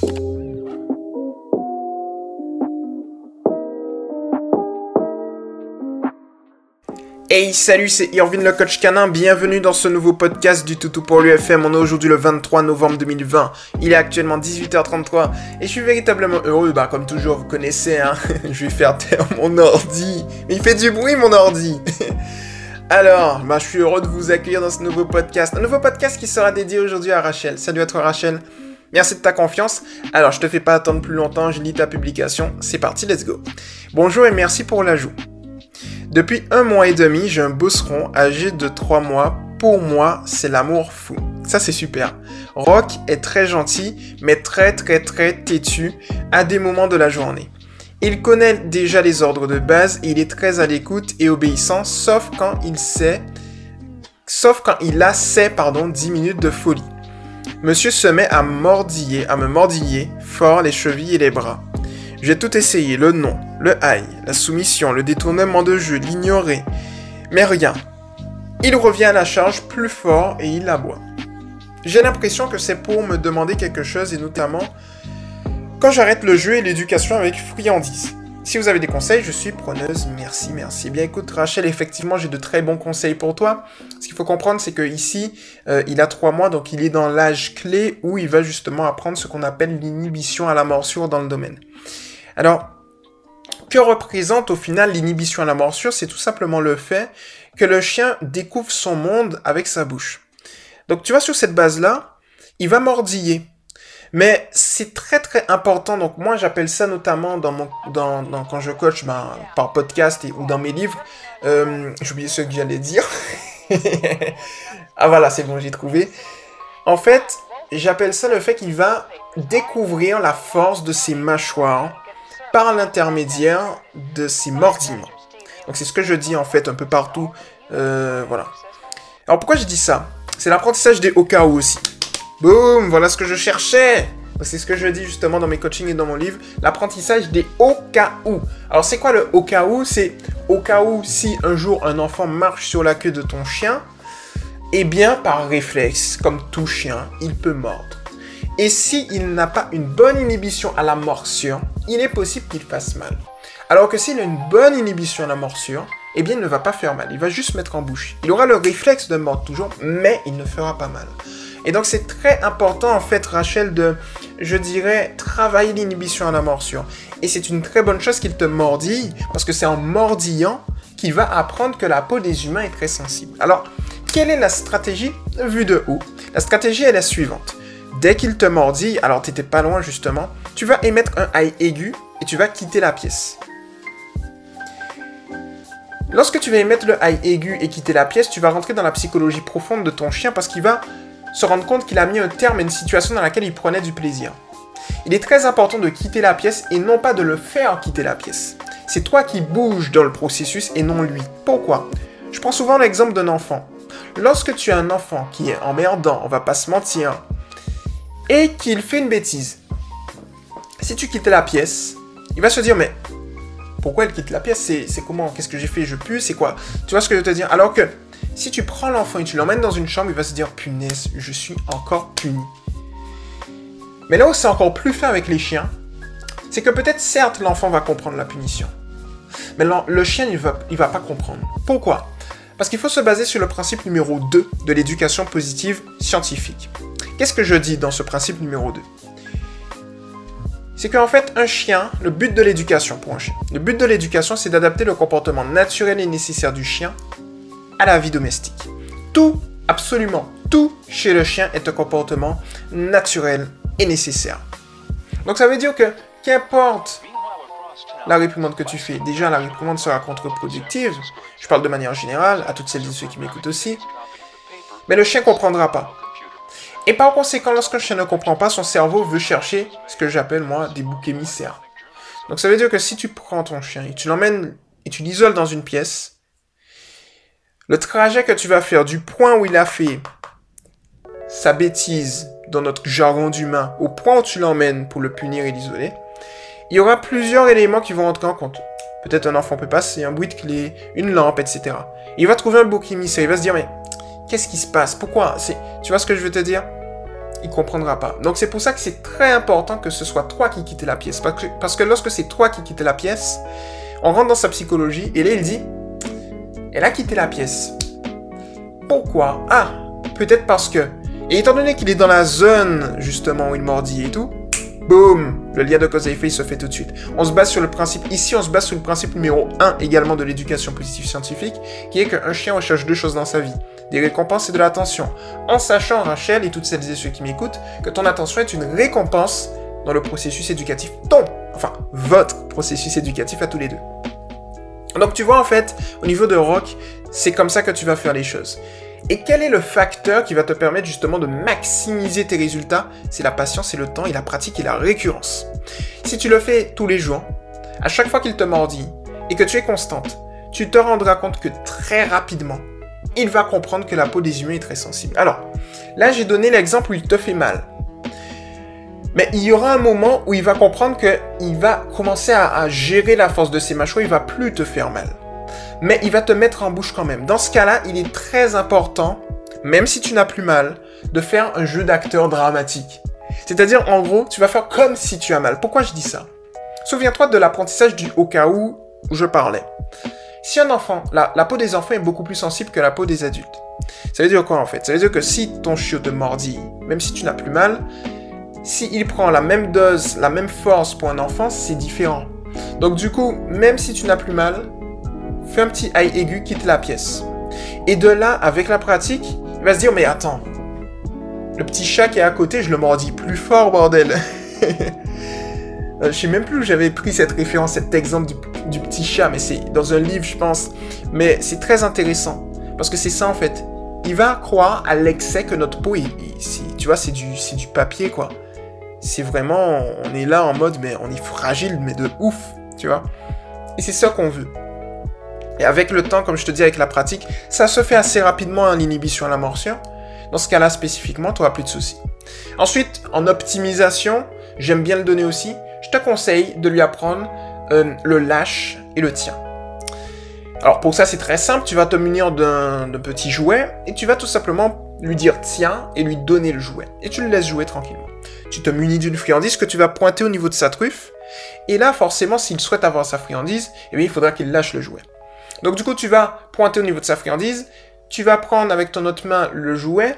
Hey salut c'est Irvin le coach canin, bienvenue dans ce nouveau podcast du Toutou pour l'UFM, on est aujourd'hui le 23 novembre 2020, il est actuellement 18h33 et je suis véritablement heureux, bah comme toujours vous connaissez hein, je vais faire taire mon ordi, mais il fait du bruit mon ordi. Alors, bah je suis heureux de vous accueillir dans ce nouveau podcast, un nouveau podcast qui sera dédié aujourd'hui à Rachel, salut à toi Rachel Merci de ta confiance. Alors, je te fais pas attendre plus longtemps, je lis ta publication. C'est parti, let's go. Bonjour et merci pour l'ajout. Depuis un mois et demi, j'ai un bosseron âgé de 3 mois. Pour moi, c'est l'amour fou. Ça, c'est super. Rock est très gentil, mais très très très têtu à des moments de la journée. Il connaît déjà les ordres de base et il est très à l'écoute et obéissant, sauf quand il sait, sauf quand il a ses, pardon, 10 minutes de folie. Monsieur se met à mordiller, à me mordiller fort les chevilles et les bras. J'ai tout essayé, le non, le aïe, la soumission, le détournement de jeu, l'ignorer. Mais rien. Il revient à la charge plus fort et il aboie. J'ai l'impression que c'est pour me demander quelque chose et notamment quand j'arrête le jeu et l'éducation avec friandise. Si vous avez des conseils, je suis preneuse. Merci, merci. Bien écoute, Rachel, effectivement, j'ai de très bons conseils pour toi. Ce qu'il faut comprendre, c'est que ici, euh, il a trois mois, donc il est dans l'âge clé où il va justement apprendre ce qu'on appelle l'inhibition à la morsure dans le domaine. Alors, que représente au final l'inhibition à la morsure? C'est tout simplement le fait que le chien découvre son monde avec sa bouche. Donc tu vois, sur cette base-là, il va mordiller. Mais c'est très très important. Donc moi j'appelle ça notamment dans mon dans, quand je coach ben, par podcast ou dans mes livres. Euh, J'ai oublié ce que j'allais dire. ah voilà, c'est bon, j'ai trouvé. En fait, j'appelle ça le fait qu'il va découvrir la force de ses mâchoires par l'intermédiaire de ces mordiments. Donc c'est ce que je dis en fait un peu partout. Euh, voilà. Alors pourquoi je dis ça? C'est l'apprentissage des au cas aussi. Boum, voilà ce que je cherchais. C'est ce que je dis justement dans mes coachings et dans mon livre, l'apprentissage des au cas où. Alors c'est quoi le au cas où? C'est au cas où si un jour un enfant marche sur la queue de ton chien, eh bien par réflexe, comme tout chien, il peut mordre. Et s'il n'a pas une bonne inhibition à la morsure, il est possible qu'il fasse mal. Alors que s'il a une bonne inhibition à la morsure, eh bien il ne va pas faire mal, il va juste mettre en bouche. Il aura le réflexe de mordre toujours, mais il ne fera pas mal. Et donc c'est très important en fait Rachel de, je dirais, travailler l'inhibition à la morsure. Et c'est une très bonne chose qu'il te mordille, parce que c'est en mordillant qu'il va apprendre que la peau des humains est très sensible. Alors, quelle est la stratégie vue de haut? La stratégie est la suivante. Dès qu'il te mordit, alors t'étais pas loin justement, tu vas émettre un aïe aigu et tu vas quitter la pièce. Lorsque tu vas émettre le aïe aigu et quitter la pièce, tu vas rentrer dans la psychologie profonde de ton chien parce qu'il va se rendre compte qu'il a mis un terme à une situation dans laquelle il prenait du plaisir. Il est très important de quitter la pièce et non pas de le faire quitter la pièce. C'est toi qui bouges dans le processus et non lui. Pourquoi? Je prends souvent l'exemple d'un enfant. Lorsque tu as un enfant qui est emmerdant, on va pas se mentir, et qu'il fait une bêtise. Si tu quittes la pièce, il va se dire mais pourquoi elle quitte la pièce? C'est comment? Qu'est-ce que j'ai fait? Je pue? C'est quoi? Tu vois ce que je veux te dire? Alors que si tu prends l'enfant et tu l'emmènes dans une chambre, il va se dire punaise, je suis encore puni. Mais là où c'est encore plus fait avec les chiens, c'est que peut-être certes l'enfant va comprendre la punition. Mais le chien il va, il va pas comprendre. Pourquoi? Parce qu'il faut se baser sur le principe numéro 2 de l'éducation positive scientifique. Qu'est-ce que je dis dans ce principe numéro 2 C'est qu'en fait, un chien, le but de l'éducation pour un chien, le but de l'éducation, c'est d'adapter le comportement naturel et nécessaire du chien à la vie domestique. Tout, absolument tout chez le chien est un comportement naturel et nécessaire. Donc ça veut dire que qu'importe la réprimande que tu fais, déjà la réprimande sera contre-productive. Je parle de manière générale à toutes celles et ceux qui m'écoutent aussi. Mais le chien comprendra pas. Et par conséquent, lorsqu'un chien ne comprend pas, son cerveau veut chercher ce que j'appelle moi des boucs émissaires. Donc ça veut dire que si tu prends ton chien et tu l'emmènes et tu l'isoles dans une pièce, le trajet que tu vas faire du point où il a fait sa bêtise dans notre jargon d'humain au point où tu l'emmènes pour le punir et l'isoler, il y aura plusieurs éléments qui vont entrer en compte. Peut-être un enfant peut passer, un bruit de clé, une lampe, etc. Il va trouver un bouc émissaire, il va se dire mais qu'est-ce qui se passe? Pourquoi? Tu vois ce que je veux te dire? Il comprendra pas. Donc c'est pour ça que c'est très important que ce soit toi qui quittes la pièce. Parce que, lorsque c'est toi qui quittes la pièce, on rentre dans sa psychologie et là il dit, elle a quitté la pièce. Pourquoi? Ah, peut-être parce que. Et étant donné qu'il est dans la zone justement où il mordit et tout, boum, le lien de cause à effet se fait tout de suite. On se base sur le principe, ici on se base sur le principe numéro 1 également de l'éducation positive scientifique, qui est qu'un chien recherche deux choses dans sa vie des récompenses et de l'attention. En sachant, Rachel et toutes celles et ceux qui m'écoutent, que ton attention est une récompense dans le processus éducatif, ton, enfin, votre processus éducatif à tous les deux. Donc tu vois, en fait, au niveau de rock, c'est comme ça que tu vas faire les choses. Et quel est le facteur qui va te permettre justement de maximiser tes résultats? C'est la patience et le temps et la pratique et la récurrence. Si tu le fais tous les jours, à chaque fois qu'il te mordit et que tu es constante, tu te rendras compte que très rapidement, il va comprendre que la peau des humains est très sensible. Alors, là, j'ai donné l'exemple où il te fait mal. Mais il y aura un moment où il va comprendre qu'il va commencer à, gérer la force de ses mâchoires, il va plus te faire mal. Mais il va te mettre en bouche quand même. Dans ce cas-là, il est très important, même si tu n'as plus mal, de faire un jeu d'acteur dramatique. C'est-à-dire, en gros, tu vas faire comme si tu as mal. Pourquoi je dis ça? Souviens-toi de l'apprentissage du au cas où je parlais. Si un enfant, la, peau des enfants est beaucoup plus sensible que la peau des adultes. Ça veut dire quoi en fait? Ça veut dire que si ton chiot te mordit, même si tu n'as plus mal, s'il prend la même dose, la même force pour un enfant, c'est différent. Donc du coup, même si tu n'as plus mal, fais un petit aïe aigu, quitte la pièce. Et de là, avec la pratique, il va se dire, mais attends, le petit chat qui est à côté, je le mordis plus fort, bordel. Euh, je sais même plus où j'avais pris cette référence, cet exemple du, petit chat, mais c'est dans un livre, je pense. Mais c'est très intéressant. Parce que c'est ça, en fait. Il va croire à l'excès que notre peau, tu vois, c'est du papier, quoi. C'est vraiment, on est là en mode, mais on est fragile, mais de ouf, tu vois. Et c'est ça qu'on veut. Et avec le temps, comme je te dis, avec la pratique, ça se fait assez rapidement, hein, l'inhibition à la morsure. Dans ce cas-là, spécifiquement, tu n'auras plus de soucis. Ensuite, en optimisation, j'aime bien le donner aussi, je te conseille de lui apprendre euh, le lâche et le tien. Alors pour ça c'est très simple, tu vas te munir d'un petit jouet et tu vas tout simplement lui dire tiens et lui donner le jouet. Et tu le laisses jouer tranquillement. Tu te munis d'une friandise que tu vas pointer au niveau de sa truffe. Et là forcément s'il souhaite avoir sa friandise, eh il faudra qu'il lâche le jouet. Donc du coup tu vas pointer au niveau de sa friandise, tu vas prendre avec ton autre main le jouet,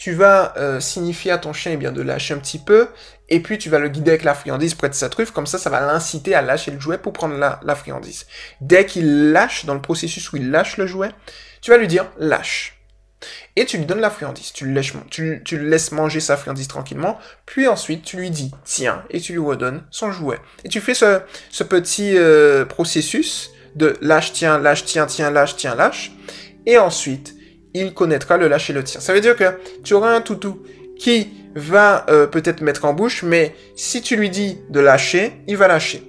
tu vas euh, signifier à ton chien eh bien, de lâcher un petit peu, et puis tu vas le guider avec la friandise près de sa truffe, comme ça, ça va l'inciter à lâcher le jouet pour prendre la, friandise. Dès qu'il lâche, dans le processus où il lâche le jouet, tu vas lui dire lâche. Et tu lui donnes la friandise, tu le, laisses manger sa friandise tranquillement, puis ensuite tu lui dis tiens, et tu lui redonnes son jouet. Et tu fais ce, petit euh, processus de lâche, tiens, lâche, tiens, tiens, lâche, tiens, lâche, et ensuite il connaîtra le lâcher le tir. Ça veut dire que tu auras un toutou qui va euh, peut-être mettre en bouche, mais si tu lui dis de lâcher, il va lâcher.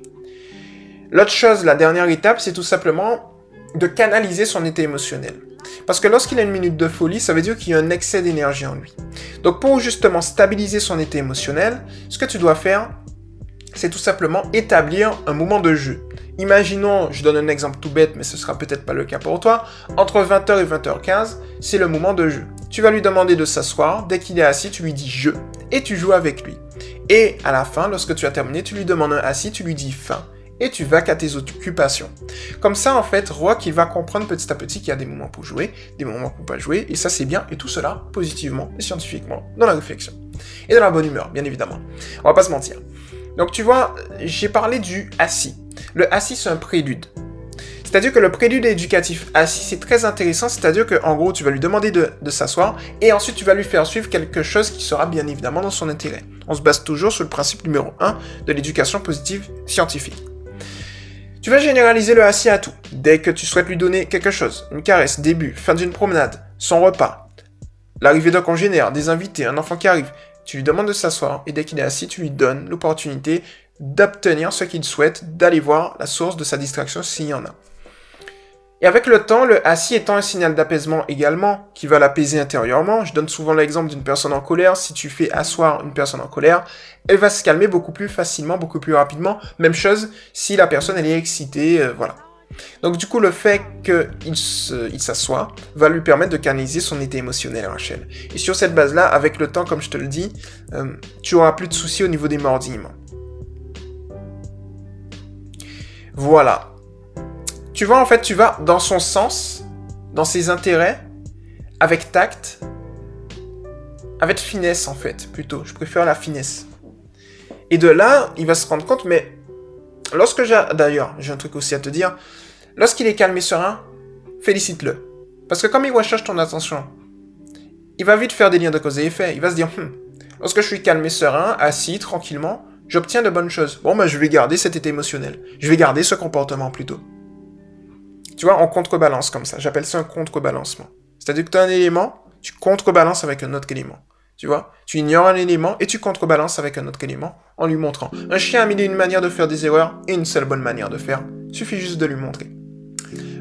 L'autre chose, la dernière étape, c'est tout simplement de canaliser son état émotionnel. Parce que lorsqu'il a une minute de folie, ça veut dire qu'il y a un excès d'énergie en lui. Donc pour justement stabiliser son état émotionnel, ce que tu dois faire, c'est tout simplement établir un moment de jeu. Imaginons, je donne un exemple tout bête, mais ce sera peut-être pas le cas pour toi, entre 20h et 20h15, c'est le moment de jeu. Tu vas lui demander de s'asseoir, dès qu'il est assis, tu lui dis je, et tu joues avec lui. Et à la fin, lorsque tu as terminé, tu lui demandes un assis, tu lui dis fin, et tu vas qu'à tes occupations. Comme ça, en fait, Rock, il va comprendre petit à petit qu'il y a des moments pour jouer, des moments pour pas jouer, et ça c'est bien, et tout cela positivement et scientifiquement, dans la réflexion. Et dans la bonne humeur, bien évidemment. On va pas se mentir. Donc tu vois, j'ai parlé du assis. Le assis, c'est un prélude. C'est-à-dire que le prélude éducatif assis, c'est très intéressant. C'est-à-dire qu'en gros, tu vas lui demander de, s'asseoir et ensuite tu vas lui faire suivre quelque chose qui sera bien évidemment dans son intérêt. On se base toujours sur le principe numéro 1 de l'éducation positive scientifique. Tu vas généraliser le assis à tout. Dès que tu souhaites lui donner quelque chose, une caresse, début, fin d'une promenade, son repas, l'arrivée d'un congénère, des invités, un enfant qui arrive, tu lui demandes de s'asseoir et dès qu'il est assis, tu lui donnes l'opportunité d'obtenir ce qu'il souhaite, d'aller voir la source de sa distraction s'il y en a. Et avec le temps, le assis étant un signal d'apaisement également, qui va l'apaiser intérieurement. Je donne souvent l'exemple d'une personne en colère. Si tu fais asseoir une personne en colère, elle va se calmer beaucoup plus facilement, beaucoup plus rapidement. Même chose si la personne elle est excitée, euh, voilà. Donc du coup, le fait qu'il s'assoit va lui permettre de canaliser son état émotionnel, Rachel. Et sur cette base-là, avec le temps, comme je te le dis, euh, tu auras plus de soucis au niveau des mordillements. Voilà. Tu vois, en fait, tu vas dans son sens, dans ses intérêts, avec tact, avec finesse, en fait, plutôt. Je préfère la finesse. Et de là, il va se rendre compte, mais lorsque j'ai... D'ailleurs, j'ai un truc aussi à te dire. Lorsqu'il est calme et serein, félicite-le. Parce que comme il recherche ton attention, il va vite faire des liens de cause et effet. Il va se dire, hum, lorsque je suis calme et serein, assis, tranquillement, j'obtiens de bonnes choses. Bon, ben, je vais garder cet état émotionnel. Je vais garder ce comportement plutôt. Tu vois, en contrebalance comme ça. J'appelle ça un contrebalancement. C'est-à-dire que tu as un élément, tu contrebalances avec un autre élément. Tu vois? Tu ignores un élément et tu contrebalances avec un autre élément en lui montrant. Un chien a mis une manière de faire des erreurs et une seule bonne manière de faire. Suffit juste de lui montrer.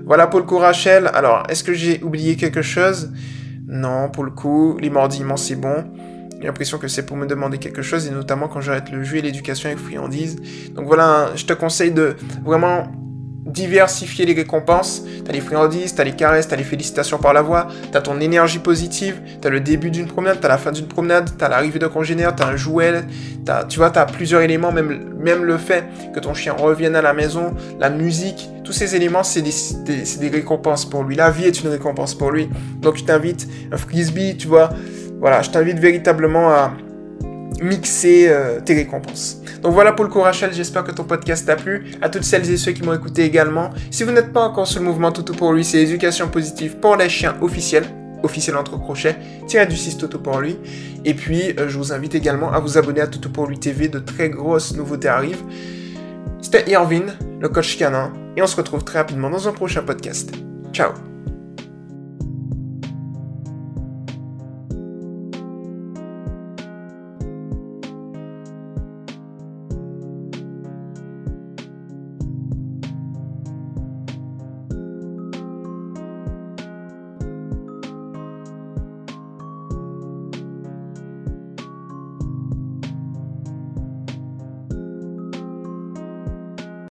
Voilà pour le coup Rachel. Alors, est-ce que j'ai oublié quelque chose? Non, pour le coup, les mordillements c'est bon. J'ai l'impression que c'est pour me demander quelque chose, et notamment quand j'arrête le jeu et l'éducation avec friandise. Donc voilà, je te conseille de vraiment diversifier les récompenses. T'as les friandises, t'as les caresses, t'as les félicitations par la voix, t'as ton énergie positive, t'as le début d'une promenade, t'as la fin d'une promenade, t'as l'arrivée de congénère, t'as un jouet, tu vois, t'as plusieurs éléments, même, même le fait que ton chien revienne à la maison, la musique, tous ces éléments, c'est des, des, récompenses pour lui. La vie est une récompense pour lui. Donc je t'invite, un frisbee, tu vois, voilà, je t'invite véritablement à mixer euh, tes récompenses. Donc voilà pour le coup Rachel, j'espère que ton podcast t'a plu. À toutes celles et ceux qui m'ont écouté également. Si vous n'êtes pas encore sur le mouvement Toto pour lui, c'est l'éducation positive pour les chiens officiels officiel entre crochets, tiré du 6 Toto pour lui. Et puis, euh, je vous invite également à vous abonner à Toto pour lui TV, de très grosses nouveautés arrivent. C'était Irvin, le coach canin, et on se retrouve très rapidement dans un prochain podcast. Ciao